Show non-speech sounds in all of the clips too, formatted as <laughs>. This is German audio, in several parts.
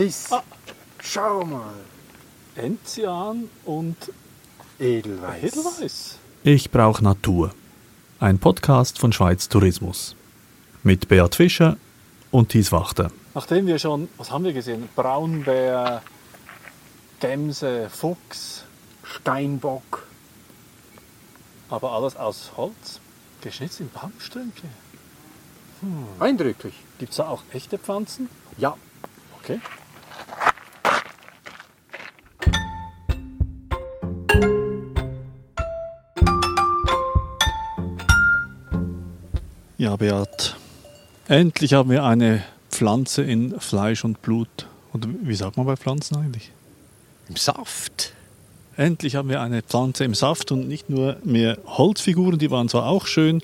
Tis. Ah. Schau mal. Enzian und Edelweiß. Edelweiß. Ich brauche Natur. Ein Podcast von Schweiz Tourismus. Mit Beat Fischer und Thies Wachter. Nachdem wir schon, was haben wir gesehen? Braunbär, Gemse, Fuchs, Steinbock. aber alles aus Holz, geschnitzt in Baumstümpchen. Eindrücklich. Gibt es da auch echte Pflanzen? Ja. Okay. Ja, Beat. Endlich haben wir eine Pflanze in Fleisch und Blut. Und wie sagt man bei Pflanzen eigentlich? Im Saft. Endlich haben wir eine Pflanze im Saft und nicht nur mehr Holzfiguren, die waren zwar auch schön,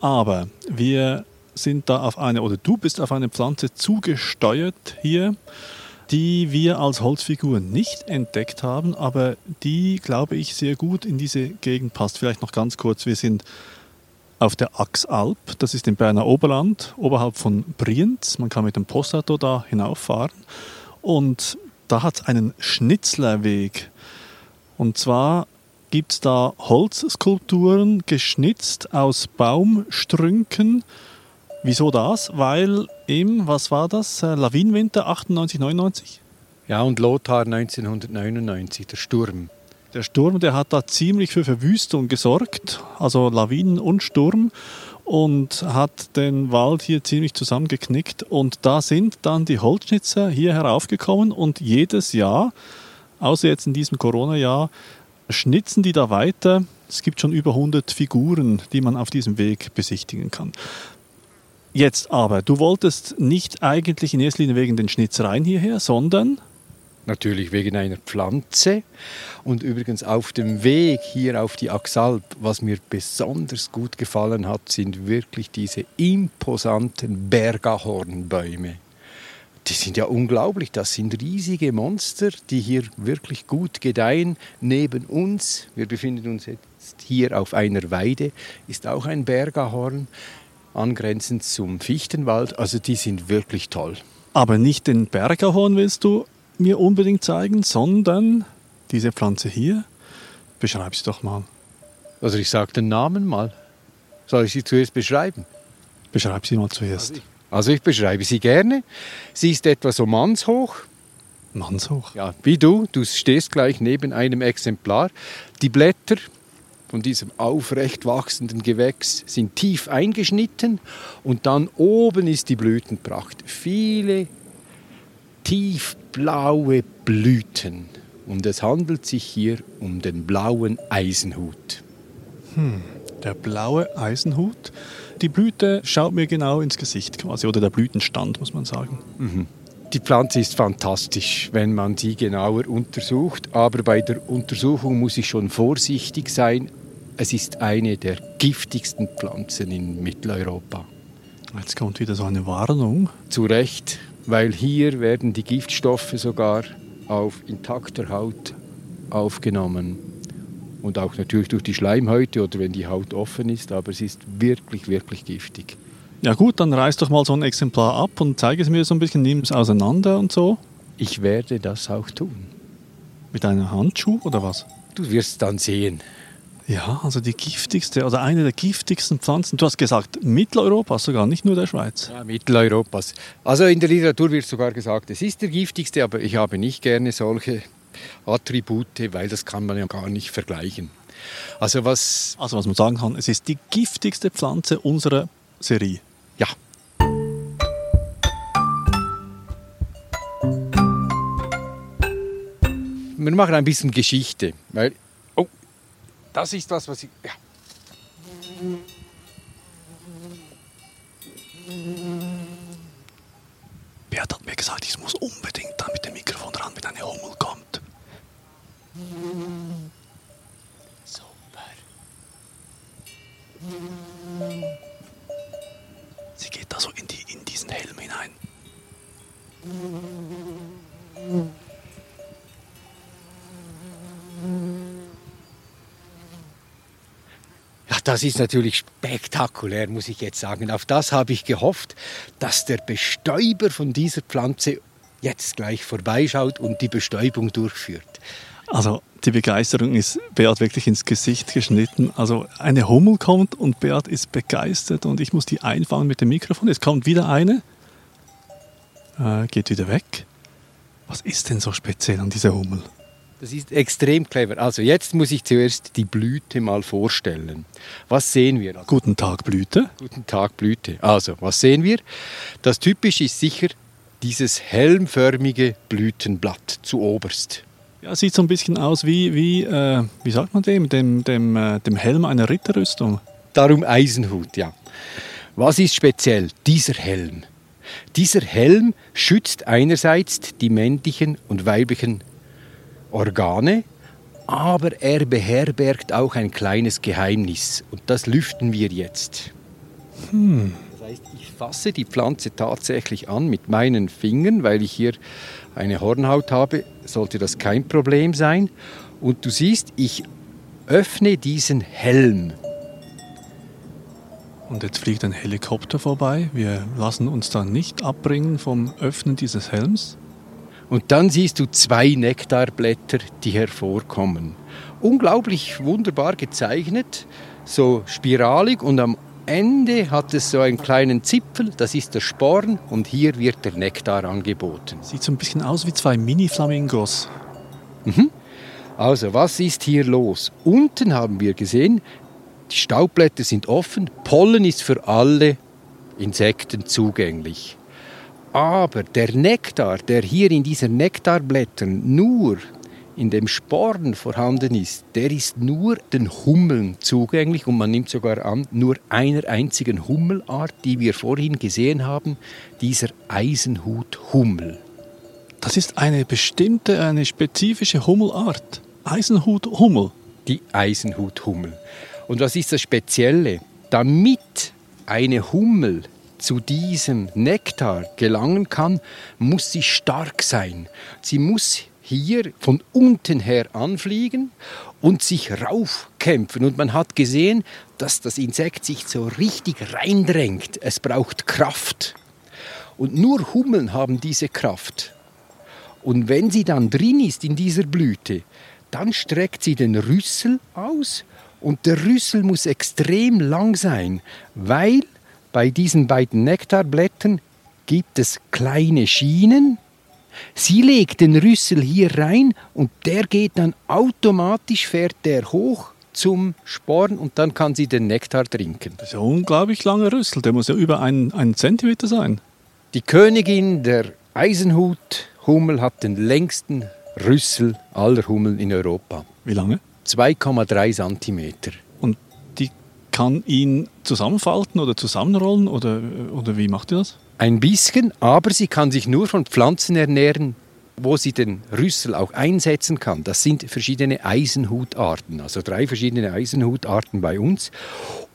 aber wir sind da auf eine, oder du bist auf eine Pflanze zugesteuert hier, die wir als Holzfiguren nicht entdeckt haben, aber die, glaube ich, sehr gut in diese Gegend passt. Vielleicht noch ganz kurz, wir sind auf der Axalp, das ist im Berner Oberland, oberhalb von Brienz. Man kann mit dem Postauto da hinauffahren und da hat es einen Schnitzlerweg. Und zwar gibt es da Holzskulpturen geschnitzt aus Baumstrünken. Wieso das? Weil im, was war das, äh, Lawinenwinter 98, 99? Ja, und Lothar 1999, der Sturm. Der Sturm, der hat da ziemlich für Verwüstung gesorgt, also Lawinen und Sturm und hat den Wald hier ziemlich zusammengeknickt und da sind dann die Holzschnitzer hier heraufgekommen und jedes Jahr, außer jetzt in diesem Corona-Jahr, schnitzen die da weiter. Es gibt schon über 100 Figuren, die man auf diesem Weg besichtigen kann. Jetzt aber, du wolltest nicht eigentlich in erster Linie wegen den Schnitzereien hierher, sondern Natürlich wegen einer Pflanze. Und übrigens auf dem Weg hier auf die Axalp, was mir besonders gut gefallen hat, sind wirklich diese imposanten Bergahornbäume. Die sind ja unglaublich. Das sind riesige Monster, die hier wirklich gut gedeihen. Neben uns, wir befinden uns jetzt hier auf einer Weide, ist auch ein Bergahorn, angrenzend zum Fichtenwald. Also die sind wirklich toll. Aber nicht den Bergahorn willst du mir unbedingt zeigen, sondern diese Pflanze hier. Beschreib sie doch mal. Also ich sage den Namen mal. Soll ich sie zuerst beschreiben? Beschreib sie mal zuerst. Also ich beschreibe sie gerne. Sie ist etwa so mannshoch. Mannshoch. Ja, wie du. Du stehst gleich neben einem Exemplar. Die Blätter von diesem aufrecht wachsenden Gewächs sind tief eingeschnitten und dann oben ist die Blütenpracht. Viele tiefblaue Blüten. Und es handelt sich hier um den blauen Eisenhut. Der blaue Eisenhut. Die Blüte schaut mir genau ins Gesicht quasi, oder der Blütenstand, muss man sagen. Die Pflanze ist fantastisch, wenn man sie genauer untersucht, aber bei der Untersuchung muss ich schon vorsichtig sein. Es ist eine der giftigsten Pflanzen in Mitteleuropa. Jetzt kommt wieder so eine Warnung. Zu Recht, weil hier werden die Giftstoffe sogar auf intakter Haut aufgenommen. Und auch natürlich durch die Schleimhäute oder wenn die Haut offen ist, aber es ist wirklich, wirklich giftig. Ja gut, dann reiß doch mal so ein Exemplar ab und zeige es mir so ein bisschen, nimm es auseinander und so. Ich werde das auch tun. Mit einem Handschuh oder was? Du wirst dann sehen. Ja, also die giftigste, also eine der giftigsten Pflanzen. Du hast gesagt, Mitteleuropas sogar, nicht nur der Schweiz. Ja, Mitteleuropas. Also in der Literatur wird sogar gesagt, es ist der giftigste, aber ich habe nicht gerne solche Attribute, weil das kann man ja gar nicht vergleichen. Also was, Also was man sagen kann, es ist die giftigste Pflanze unserer Serie. ja, wir machen ein bisschen Geschichte, weil, das ist was, was ich, ja. Beat hat mir gesagt, ich muss unbedingt das ist natürlich spektakulär, muss ich jetzt sagen. Auf das habe ich gehofft, dass der Bestäuber von dieser Pflanze jetzt gleich vorbeischaut und die Bestäubung durchführt. Also die Begeisterung ist Beat wirklich ins Gesicht geschnitten. Also eine Hummel kommt und Beat ist begeistert und ich muss die einfangen mit dem Mikrofon. Es kommt wieder eine, äh, geht wieder weg. Was ist denn so speziell an dieser Hummel? Das ist extrem clever. Also jetzt muss ich zuerst die Blüte mal vorstellen. Was sehen wir? Also, Guten Tag, Blüte. Guten Tag, Blüte. Also, was sehen wir? Das typisch ist sicher dieses helmförmige Blütenblatt zu oberst. Ja, sieht so ein bisschen aus wie, wie, äh, wie sagt man dem, dem, dem, äh, dem Helm einer Ritterrüstung. Darum Eisenhut, ja. Was ist speziell? Dieser Helm. Dieser Helm schützt einerseits die männlichen und weiblichen Organe, aber er beherbergt auch ein kleines Geheimnis und das lüften wir jetzt. Hm. Das heißt, ich fasse die Pflanze tatsächlich an mit meinen Fingern, weil ich hier eine Hornhaut habe, sollte das kein Problem sein. Und du siehst, ich öffne diesen Helm. Und jetzt fliegt ein Helikopter vorbei. Wir lassen uns da nicht abbringen vom Öffnen dieses Helms. Und dann siehst du zwei Nektarblätter, die hervorkommen. Unglaublich wunderbar gezeichnet, so spiralig und am Ende hat es so einen kleinen Zipfel, das ist der Sporn und hier wird der Nektar angeboten. Sieht so ein bisschen aus wie zwei Mini-Flamingos. Mhm. Also, was ist hier los? Unten haben wir gesehen, die Staubblätter sind offen, Pollen ist für alle Insekten zugänglich. Aber der Nektar, der hier in diesen Nektarblättern nur in dem Sporn vorhanden ist, der ist nur den Hummeln zugänglich und man nimmt sogar an, nur einer einzigen Hummelart, die wir vorhin gesehen haben, dieser Eisenhuthummel. Das ist eine bestimmte, eine spezifische Hummelart. Eisenhuthummel. Die Eisenhuthummel. Und was ist das Spezielle? Damit eine Hummel zu diesem Nektar gelangen kann, muss sie stark sein. Sie muss hier von unten her anfliegen und sich raufkämpfen. Und man hat gesehen, dass das Insekt sich so richtig reindrängt. Es braucht Kraft. Und nur Hummeln haben diese Kraft. Und wenn sie dann drin ist in dieser Blüte, dann streckt sie den Rüssel aus und der Rüssel muss extrem lang sein, weil bei diesen beiden Nektarblättern gibt es kleine Schienen. Sie legt den Rüssel hier rein und der geht dann automatisch, fährt der hoch zum Sporn und dann kann sie den Nektar trinken. Das ist ein unglaublich langer Rüssel, der muss ja über einen, einen Zentimeter sein. Die Königin der Eisenhuthummel hat den längsten Rüssel aller Hummeln in Europa. Wie lange? 2,3 Zentimeter. Kann ihn zusammenfalten oder zusammenrollen oder, oder wie macht ihr das? Ein bisschen, aber sie kann sich nur von Pflanzen ernähren, wo sie den Rüssel auch einsetzen kann. Das sind verschiedene Eisenhutarten, also drei verschiedene Eisenhutarten bei uns.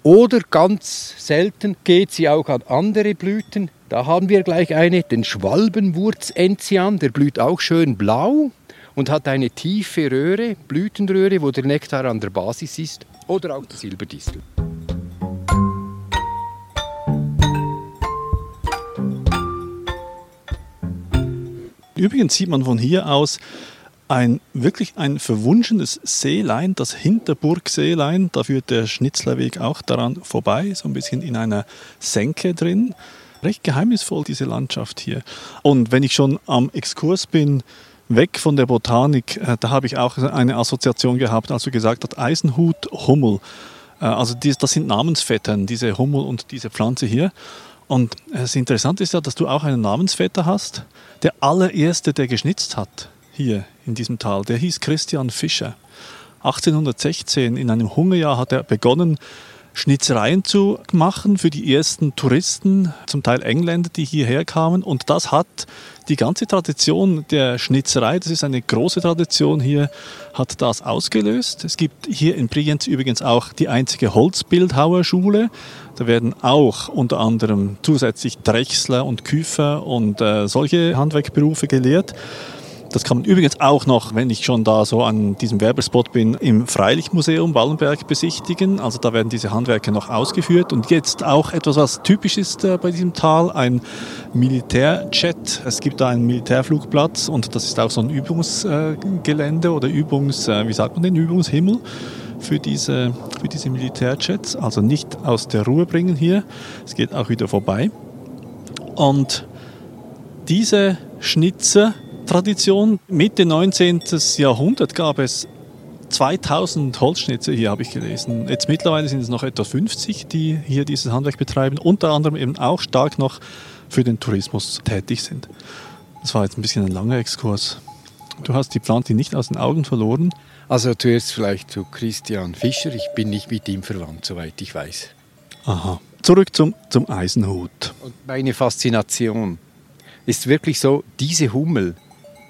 Oder ganz selten geht sie auch an andere Blüten. Da haben wir gleich eine, den Schwalbenwurzenzian, der blüht auch schön blau und hat eine tiefe Röhre, Blütenröhre, wo der Nektar an der Basis ist. Oder auch die Silberdistel. Übrigens sieht man von hier aus ein wirklich ein verwunschenes Seelein, das Hinterburgseelein. Da führt der Schnitzlerweg auch daran vorbei, so ein bisschen in einer Senke drin. Recht geheimnisvoll diese Landschaft hier. Und wenn ich schon am Exkurs bin, weg von der Botanik, äh, da habe ich auch eine Assoziation gehabt, als du gesagt hast, Eisenhut, Hummel. Äh, also das sind Namensvettern, diese Hummel und diese Pflanze hier. Und das Interessante ist ja, dass du auch einen Namensvetter hast. Der allererste, der geschnitzt hat hier in diesem Tal, der hieß Christian Fischer. 1816, in einem Hungerjahr, hat er begonnen, Schnitzereien zu machen für die ersten Touristen, zum Teil Engländer, die hierher kamen. Und das hat die ganze Tradition der Schnitzerei, das ist eine große Tradition hier, hat das ausgelöst. Es gibt hier in Brienz übrigens auch die einzige Holzbildhauerschule. Da werden auch unter anderem zusätzlich Drechsler und Küfer und äh, solche Handwerkberufe gelehrt. Das kann man übrigens auch noch, wenn ich schon da so an diesem Werbespot bin, im Freilichtmuseum Wallenberg besichtigen. Also da werden diese Handwerke noch ausgeführt. Und jetzt auch etwas, was typisch ist äh, bei diesem Tal, ein Militärjet. Es gibt da einen Militärflugplatz und das ist auch so ein Übungsgelände oder Übungs, äh, wie sagt man den, Übungshimmel für diese, für diese Militärjets. Also nicht aus der Ruhe bringen hier. Es geht auch wieder vorbei. Und diese Schnitzertradition, Mitte 19. Jahrhundert gab es 2000 Holzschnitzer hier, habe ich gelesen. Jetzt mittlerweile sind es noch etwa 50, die hier dieses Handwerk betreiben, unter anderem eben auch stark noch für den Tourismus tätig sind. Das war jetzt ein bisschen ein langer Exkurs. Du hast die Pflanze nicht aus den Augen verloren. Also zuerst vielleicht zu Christian Fischer. Ich bin nicht mit ihm verwandt, soweit ich weiß. Aha. Zurück zum, zum Eisenhut. Und meine Faszination ist wirklich so, diese Hummel,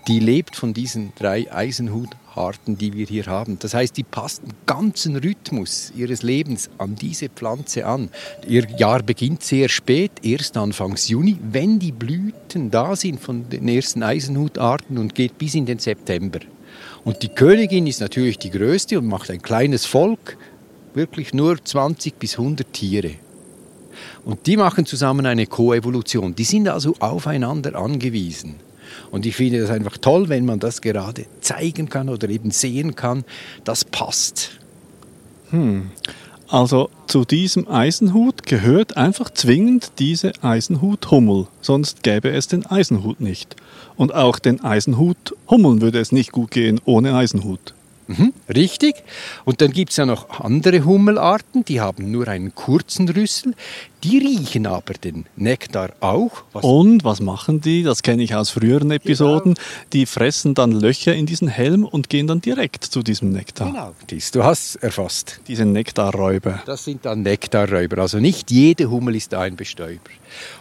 die lebt von diesen drei Eisenhutarten, die wir hier haben. Das heißt, die passt den ganzen Rhythmus ihres Lebens an diese Pflanze an. Ihr Jahr beginnt sehr spät, erst Anfangs Juni, wenn die Blüten da sind von den ersten Eisenhutarten und geht bis in den September. Und die Königin ist natürlich die größte und macht ein kleines Volk, wirklich nur 20 bis 100 Tiere. Und die machen zusammen eine Koevolution. Die sind also aufeinander angewiesen. Und ich finde das einfach toll, wenn man das gerade zeigen kann oder eben sehen kann. Das passt. Hm. Also zu diesem Eisenhut gehört einfach zwingend diese Eisenhuthummel, sonst gäbe es den Eisenhut nicht. Und auch den Eisenhuthummeln würde es nicht gut gehen ohne Eisenhut. Mhm, richtig. Und dann gibt es ja noch andere Hummelarten, die haben nur einen kurzen Rüssel. Die riechen aber den Nektar auch. Was und was machen die? Das kenne ich aus früheren Episoden. Genau. Die fressen dann Löcher in diesen Helm und gehen dann direkt zu diesem Nektar. Genau, dies, du hast erfasst. Diese Nektarräuber. Das sind dann Nektarräuber. Also nicht jede Hummel ist ein Bestäuber.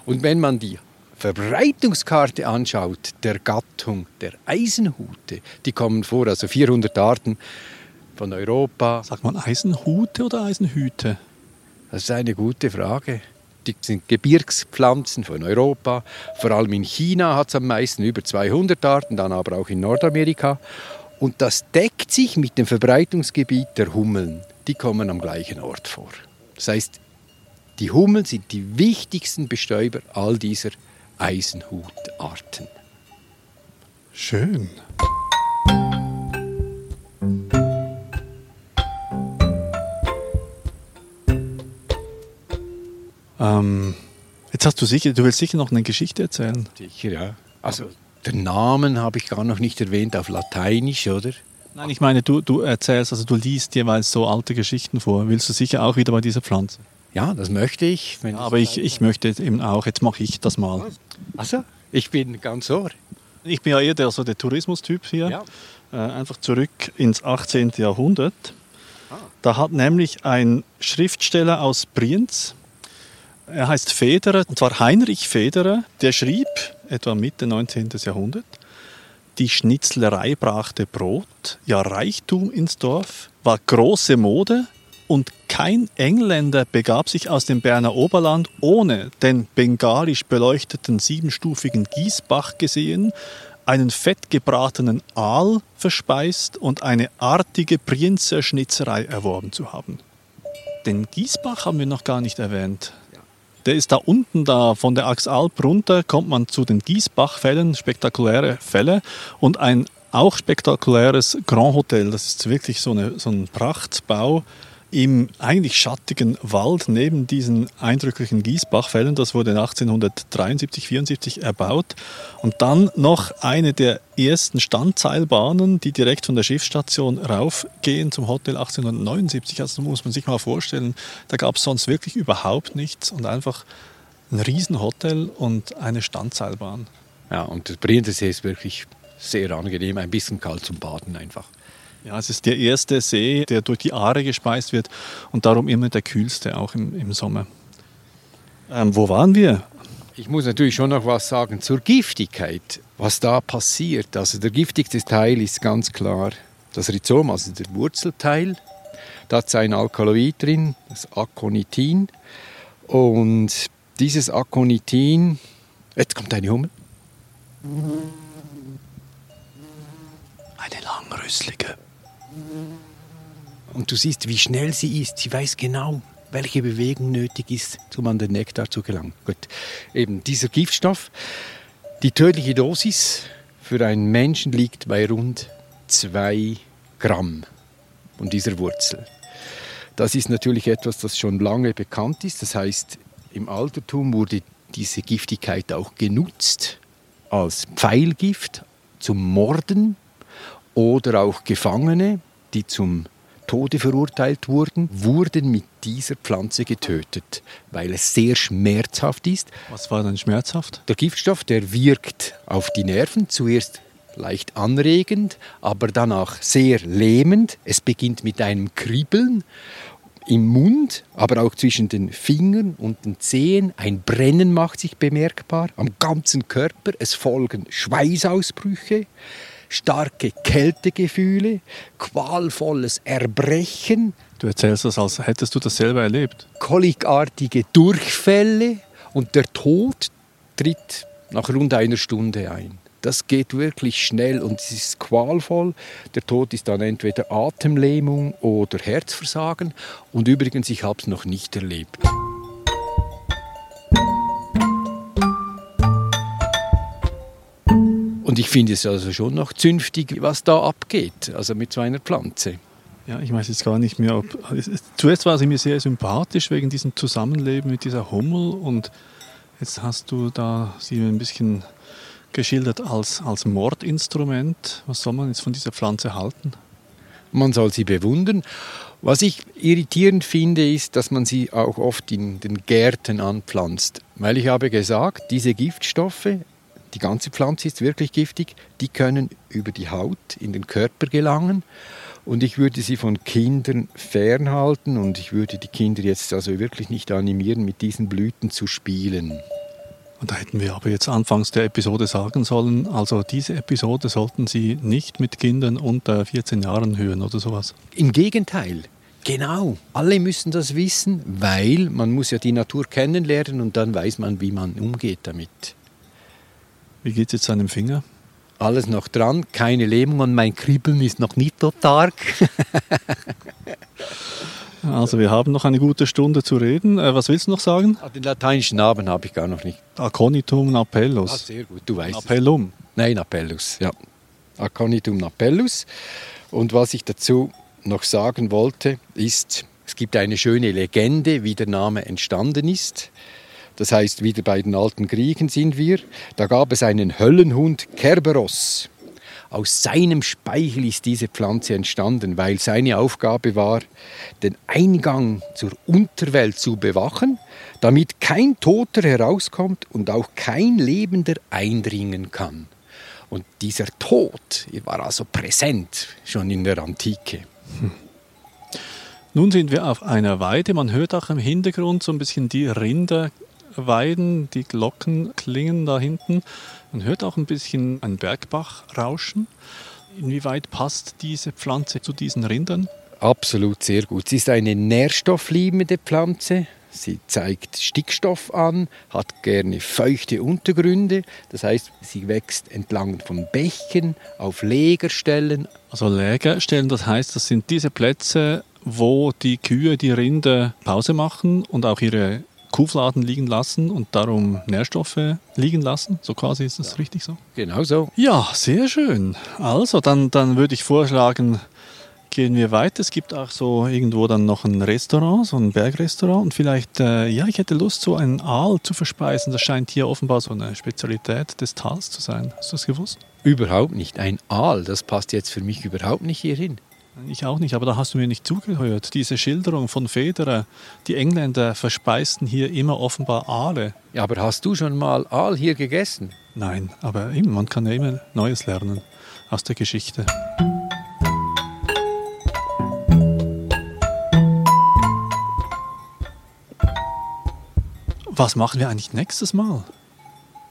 Und wenn man die Verbreitungskarte anschaut der Gattung der Eisenhute, die kommen vor, also 400 Arten von Europa. Sagt man Eisenhute oder Eisenhüte? Das ist eine gute Frage. Die sind Gebirgspflanzen von Europa. Vor allem in China hat es am meisten über 200 Arten, dann aber auch in Nordamerika. Und das deckt sich mit dem Verbreitungsgebiet der Hummeln. Die kommen am gleichen Ort vor. Das heißt, die Hummeln sind die wichtigsten Bestäuber all dieser Eisenhutarten. Schön. Ähm, jetzt hast du sicher, du willst sicher noch eine Geschichte erzählen. Sicher, ja. Also den Namen habe ich gar noch nicht erwähnt auf Lateinisch, oder? Nein, ich meine, du, du erzählst, also du liest jeweils so alte Geschichten vor. Willst du sicher auch wieder bei dieser Pflanze? Ja, das möchte ich. Ja, aber ich, ich möchte eben auch, jetzt mache ich das mal. Also, ich bin ganz ohr. Ich bin ja eher der, so der Tourismustyp hier. Ja. Äh, einfach zurück ins 18. Jahrhundert. Ah. Da hat nämlich ein Schriftsteller aus Brienz, er heißt Federer, und zwar Heinrich Federer, der schrieb, etwa Mitte 19. Jahrhundert, die Schnitzlerei brachte Brot, ja Reichtum ins Dorf, war große Mode, und kein Engländer begab sich aus dem Berner Oberland ohne den bengalisch beleuchteten siebenstufigen Gießbach gesehen, einen fettgebratenen Aal verspeist und eine artige Prienzer Schnitzerei erworben zu haben. Den Gießbach haben wir noch gar nicht erwähnt. Der ist da unten, da von der Axalp runter, kommt man zu den Gießbachfällen, spektakuläre Fälle und ein auch spektakuläres Grand Hotel. Das ist wirklich so, eine, so ein Prachtbau im eigentlich schattigen Wald neben diesen eindrücklichen Gießbachfällen. Das wurde 1873, 74 erbaut. Und dann noch eine der ersten Standseilbahnen, die direkt von der Schiffsstation raufgehen zum Hotel 1879. Also muss man sich mal vorstellen, da gab es sonst wirklich überhaupt nichts und einfach ein Riesenhotel und eine Standseilbahn. Ja, und der Brienzersee ist wirklich sehr angenehm, ein bisschen kalt zum Baden einfach. Ja, es ist der erste See, der durch die Aare gespeist wird und darum immer der kühlste, auch im, im Sommer. Ähm, wo waren wir? Ich muss natürlich schon noch was sagen zur Giftigkeit, was da passiert. Also der giftigste Teil ist ganz klar das Rhizom, also der Wurzelteil. Da hat ein Alkaloid drin, das Aconitin. Und dieses Aconitin, jetzt kommt eine Hummel. Eine langrüsslige. Und du siehst, wie schnell sie ist. Sie weiß genau, welche Bewegung nötig ist, um an den Nektar zu gelangen. Gut. Eben dieser Giftstoff, die tödliche Dosis für einen Menschen liegt bei rund 2 Gramm von dieser Wurzel. Das ist natürlich etwas, das schon lange bekannt ist. Das heißt, im Altertum wurde diese Giftigkeit auch genutzt als Pfeilgift zum Morden oder auch Gefangene, die zum Tode verurteilt wurden, wurden mit dieser Pflanze getötet, weil es sehr schmerzhaft ist. Was war denn schmerzhaft? Der Giftstoff, der wirkt auf die Nerven zuerst leicht anregend, aber danach sehr lähmend. Es beginnt mit einem Kribbeln im Mund, aber auch zwischen den Fingern und den Zehen. Ein Brennen macht sich bemerkbar am ganzen Körper. Es folgen Schweißausbrüche, starke Kältegefühle, qualvolles Erbrechen, Du erzählst das, als hättest du das selber erlebt. kolikartige Durchfälle und der Tod tritt nach rund einer Stunde ein. Das geht wirklich schnell und es ist qualvoll. Der Tod ist dann entweder Atemlähmung oder Herzversagen. Und übrigens, ich habe es noch nicht erlebt. Und ich finde es also schon noch zünftig, was da abgeht, also mit so einer Pflanze. Ja, ich weiß jetzt gar nicht mehr, ob. Zuerst war sie mir sehr sympathisch wegen diesem Zusammenleben mit dieser Hummel und jetzt hast du da sie ein bisschen geschildert als, als Mordinstrument. Was soll man jetzt von dieser Pflanze halten? Man soll sie bewundern. Was ich irritierend finde, ist, dass man sie auch oft in den Gärten anpflanzt. Weil ich habe gesagt, diese Giftstoffe, die ganze Pflanze ist wirklich giftig, die können über die Haut in den Körper gelangen. Und ich würde sie von Kindern fernhalten und ich würde die Kinder jetzt also wirklich nicht animieren, mit diesen Blüten zu spielen. Und da hätten wir aber jetzt anfangs der Episode sagen sollen, also diese Episode sollten Sie nicht mit Kindern unter 14 Jahren hören oder sowas. Im Gegenteil. Genau, alle müssen das wissen, weil man muss ja die Natur kennenlernen und dann weiß man, wie man umgeht damit. Wie geht es jetzt seinem Finger? Alles noch dran, keine Lähmung und mein Kribbeln ist noch nicht so stark. <laughs> Also wir haben noch eine gute Stunde zu reden. Äh, was willst du noch sagen? Ah, Den lateinischen Namen habe ich gar noch nicht. Aconitum Ah, napellus. sehr gut, du weißt es. Appellum. Nein, Napellus, ja. Aconitum napellus. Und was ich dazu noch sagen wollte, ist, es gibt eine schöne Legende, wie der Name entstanden ist. Das heißt, wieder bei den alten Griechen sind wir. Da gab es einen Höllenhund Kerberos. Aus seinem Speichel ist diese Pflanze entstanden, weil seine Aufgabe war, den Eingang zur Unterwelt zu bewachen, damit kein Toter herauskommt und auch kein Lebender eindringen kann. Und dieser Tod war also präsent schon in der Antike. Nun sind wir auf einer Weide. Man hört auch im Hintergrund so ein bisschen die Rinder weiden, die Glocken klingen da hinten. Man hört auch ein bisschen ein Bergbach rauschen. Inwieweit passt diese Pflanze zu diesen Rindern? Absolut sehr gut. Sie ist eine nährstoffliebende Pflanze. Sie zeigt Stickstoff an, hat gerne feuchte Untergründe. Das heißt, sie wächst entlang von Bächen, auf Legerstellen. Also Lägerstellen, das heißt, das sind diese Plätze, wo die Kühe, die Rinder Pause machen und auch ihre Kuhfladen liegen lassen und darum Nährstoffe liegen lassen. So quasi ist das richtig so. Genau so. Ja, sehr schön. Also, dann, dann würde ich vorschlagen, gehen wir weiter. Es gibt auch so irgendwo dann noch ein Restaurant, so ein Bergrestaurant. Und vielleicht, äh, ja, ich hätte Lust, so einen Aal zu verspeisen. Das scheint hier offenbar so eine Spezialität des Tals zu sein. Hast du das gewusst? Überhaupt nicht. Ein Aal, das passt jetzt für mich überhaupt nicht hierhin. Ich auch nicht, aber da hast du mir nicht zugehört. Diese Schilderung von Federer, die Engländer verspeisten hier immer offenbar Aale. Ja, aber hast du schon mal Aal hier gegessen? Nein, aber eben, man kann ja immer Neues lernen aus der Geschichte. Was machen wir eigentlich nächstes Mal?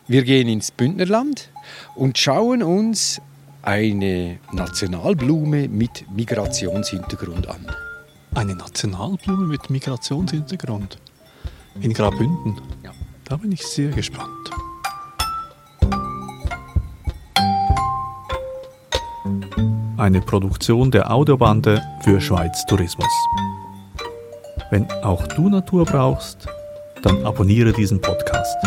Wir gehen ins Bündnerland und schauen uns eine Nationalblume mit Migrationshintergrund an. Eine Nationalblume mit Migrationshintergrund. In Graubünden. Ja. Da bin ich sehr gespannt. eine Produktion der Audiobande für Schweiz Tourismus. Wenn auch du Natur brauchst, dann abonniere diesen Podcast.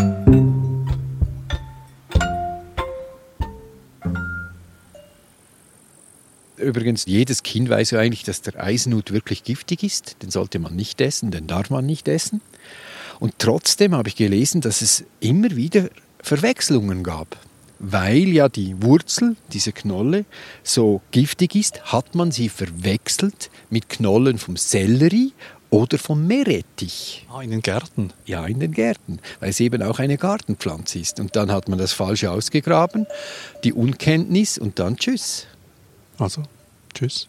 Übrigens, jedes Kind weiß ja eigentlich, dass der Eisenhut wirklich giftig ist. Den sollte man nicht essen, den darf man nicht essen. Und trotzdem habe ich gelesen, dass es immer wieder Verwechslungen gab. Weil ja die Wurzel, diese Knolle, so giftig ist, hat man sie verwechselt mit Knollen vom Sellerie oder vom Meerrettich. Ah, in den Gärten. Ja, in den Gärten, weil es eben auch eine Gartenpflanze ist. Und dann hat man das Falsche ausgegraben, die Unkenntnis und dann tschüss. Also, tschüss.